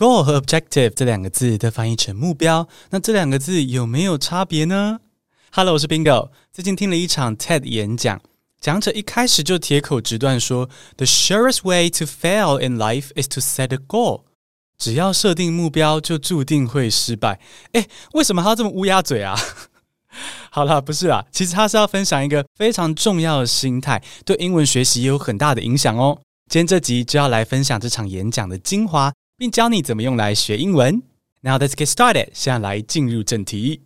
goal 和 objective 这两个字都翻译成目标，那这两个字有没有差别呢？Hello，我是 Bingo。最近听了一场 TED 演讲，讲者一开始就铁口直断说：“The surest way to fail in life is to set a goal。”只要设定目标，就注定会失败。诶，为什么他这么乌鸦嘴啊？好了，不是啊，其实他是要分享一个非常重要的心态，对英文学习有很大的影响哦。今天这集就要来分享这场演讲的精华。并教你怎么用来学英文。Now let's get started。现在来进入正题。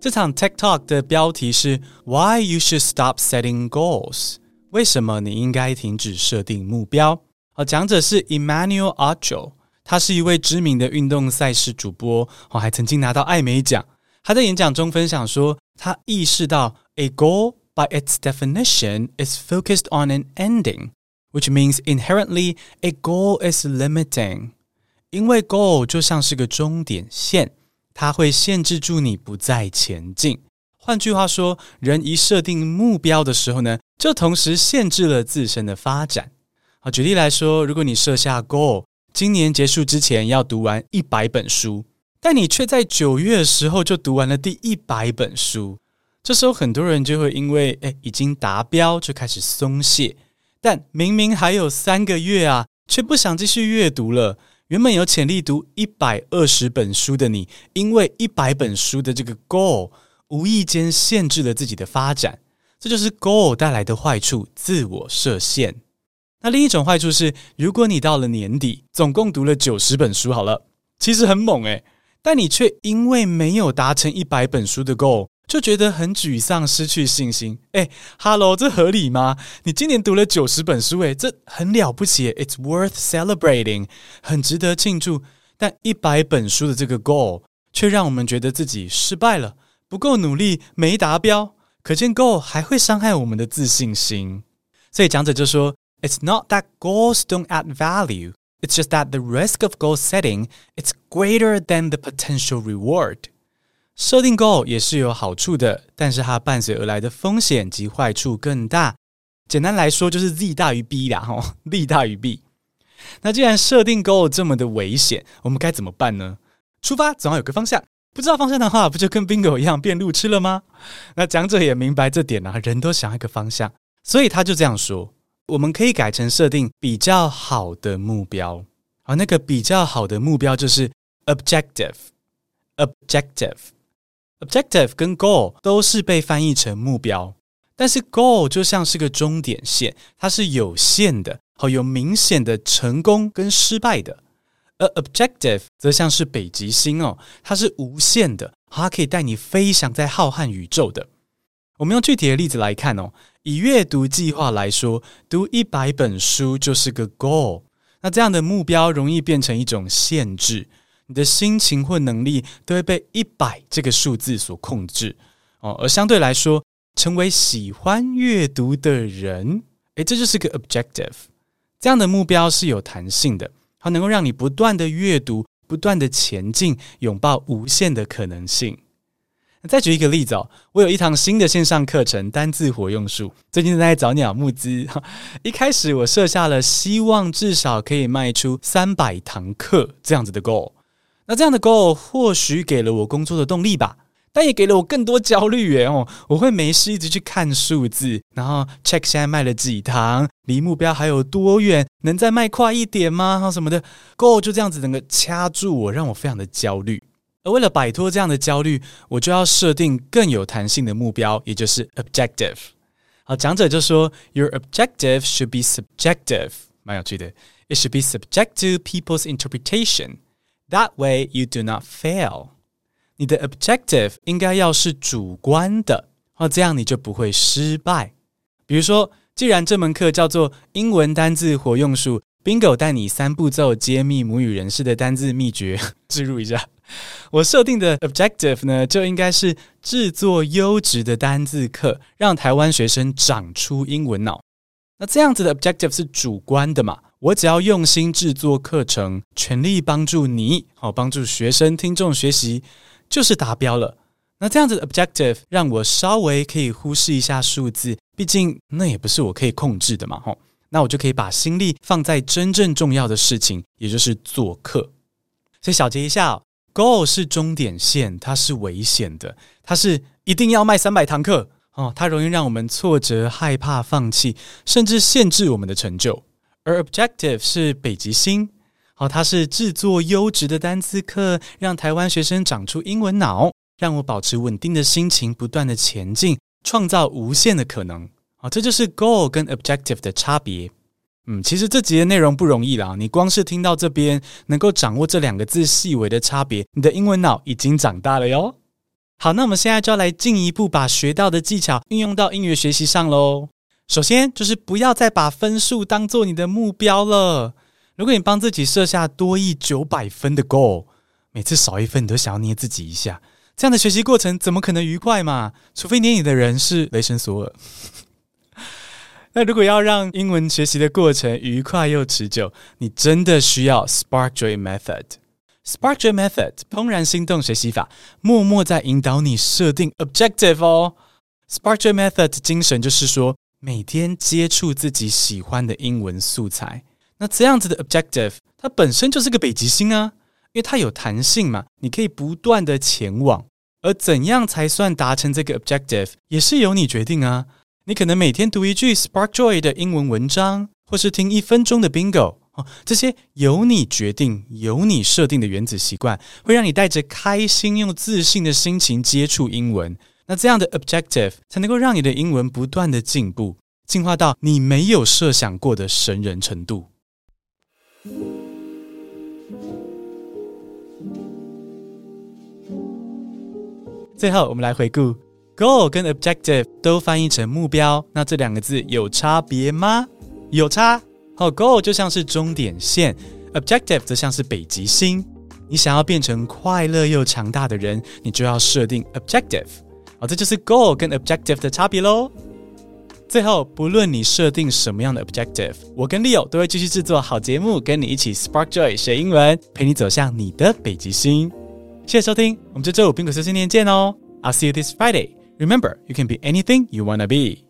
这场 TED Talk 的标题是 Why you should stop setting goals。为什么你应该停止设定目标？好，讲者是 Emmanuel Acho，他是一位知名的运动赛事主播，哦，还曾经拿到艾美奖。他在演讲中分享说，他意识到 a goal by its definition is focused on an ending，which means inherently a goal is limiting。因为 goal 就像是个终点线，它会限制住你不再前进。换句话说，人一设定目标的时候呢，就同时限制了自身的发展。好，举例来说，如果你设下 goal，今年结束之前要读完一百本书，但你却在九月的时候就读完了第一百本书，这时候很多人就会因为诶已经达标就开始松懈，但明明还有三个月啊，却不想继续阅读了。原本有潜力读一百二十本书的你，因为一百本书的这个 goal，无意间限制了自己的发展，这就是 goal 带来的坏处，自我设限。那另一种坏处是，如果你到了年底，总共读了九十本书，好了，其实很猛诶，但你却因为没有达成一百本书的 goal，就觉得很沮丧，失去信心。诶，Hello，这合理吗？你今年读了九十本书，诶，这很了不起，It's worth celebrating，很值得庆祝。但一百本书的这个 goal，却让我们觉得自己失败了，不够努力，没达标。可见 goal 还会伤害我们的自信心。所以讲者就说。It's not that goals don't add value. It's just that the risk of goal setting is greater than the potential reward. 设定 goal 也是有好处的，但是它伴随而来的风险及坏处更大。简单来说，就是 Z 大于 B 啦，吼，利大于弊。那既然设定 goal 这么的危险，我们该怎么办呢？出发总要有个方向，不知道方向的话，不就跟 Bingo 一样变路痴了吗？那讲者也明白这点啊，人都想要一个方向，所以他就这样说。 我们可以改成设定比较好的目标，而那个比较好的目标就是 objective，objective，objective 跟 goal 都是被翻译成目标，但是 goal 就像是个终点线，它是有限的，好有明显的成功跟失败的，而 objective 则像是北极星哦，它是无限的，它可以带你飞翔在浩瀚宇宙的。我们用具体的例子来看哦。以阅读计划来说，读一百本书就是个 goal。那这样的目标容易变成一种限制，你的心情或能力都会被一百这个数字所控制哦。而相对来说，成为喜欢阅读的人，诶，这就是个 objective。这样的目标是有弹性的，它能够让你不断的阅读，不断的前进，拥抱无限的可能性。再举一个例子哦，我有一堂新的线上课程《单字活用术》，最近在找鸟募资。一开始我设下了希望至少可以卖出三百堂课这样子的 goal，那这样的 goal 或许给了我工作的动力吧，但也给了我更多焦虑耶哦，我会没事一直去看数字，然后 check 现在卖了几堂，离目标还有多远，能再卖快一点吗？什么的 goal 就这样子整个掐住我，让我非常的焦虑。而为了摆脱这样的焦虑，我就要设定更有弹性的目标，也就是 objective。好，讲者就说，Your objective should be subjective，蛮有趣的。It should be subject to people's interpretation. That way you do not fail。你的 objective 应该要是主观的，哦，这样你就不会失败。比如说，既然这门课叫做英文单字活用术，Bingo 带你三步骤揭秘母语人士的单字秘诀，置入一下。我设定的 objective 呢，就应该是制作优质的单字课，让台湾学生长出英文脑。那这样子的 objective 是主观的嘛？我只要用心制作课程，全力帮助你，好帮助学生听众学习，就是达标了。那这样子的 objective 让我稍微可以忽视一下数字，毕竟那也不是我可以控制的嘛，吼。那我就可以把心力放在真正重要的事情，也就是做课。所以小结一下，goal 是终点线，它是危险的，它是一定要卖三百堂课哦，它容易让我们挫折、害怕、放弃，甚至限制我们的成就。而 objective 是北极星，好，它是制作优质的单词课，让台湾学生长出英文脑，让我保持稳定的心情，不断的前进，创造无限的可能。好，这就是 goal 跟 objective 的差别。嗯，其实这集的内容不容易啦，你光是听到这边，能够掌握这两个字细微的差别，你的英文脑已经长大了哟。好，那我们现在就要来进一步把学到的技巧运用到英语学习上喽。首先就是不要再把分数当做你的目标了。如果你帮自己设下多一九百分的 goal，每次少一分你都想要捏自己一下，这样的学习过程怎么可能愉快嘛？除非捏你的人是雷神索尔。那如果要让英文学习的过程愉快又持久，你真的需要 Spark Joy Method。Spark Joy Method 怦然心动学习法，默默在引导你设定 objective 哦。Spark Joy Method 精神就是说，每天接触自己喜欢的英文素材，那这样子的 objective，它本身就是个北极星啊，因为它有弹性嘛，你可以不断的前往。而怎样才算达成这个 objective，也是由你决定啊。你可能每天读一句 Spark Joy 的英文文章，或是听一分钟的 Bingo，哦，这些由你决定、由你设定的原子习惯，会让你带着开心又自信的心情接触英文。那这样的 objective 才能够让你的英文不断的进步，进化到你没有设想过的神人程度。最后，我们来回顾，goal 跟 objective 都翻译成目标，那这两个字有差别吗？有差。好，goal 就像是终点线，objective 则像是北极星。你想要变成快乐又强大的人，你就要设定 objective。好，这就是 goal 跟 objective 的差别喽。最后，不论你设定什么样的 objective，我跟 Leo 都会继续制作好节目，跟你一起 Spark Joy 学英文，陪你走向你的北极星。谢谢收听，我们这周五苹果碎碎念见哦。I'll see you this Friday. Remember, you can be anything you wanna be.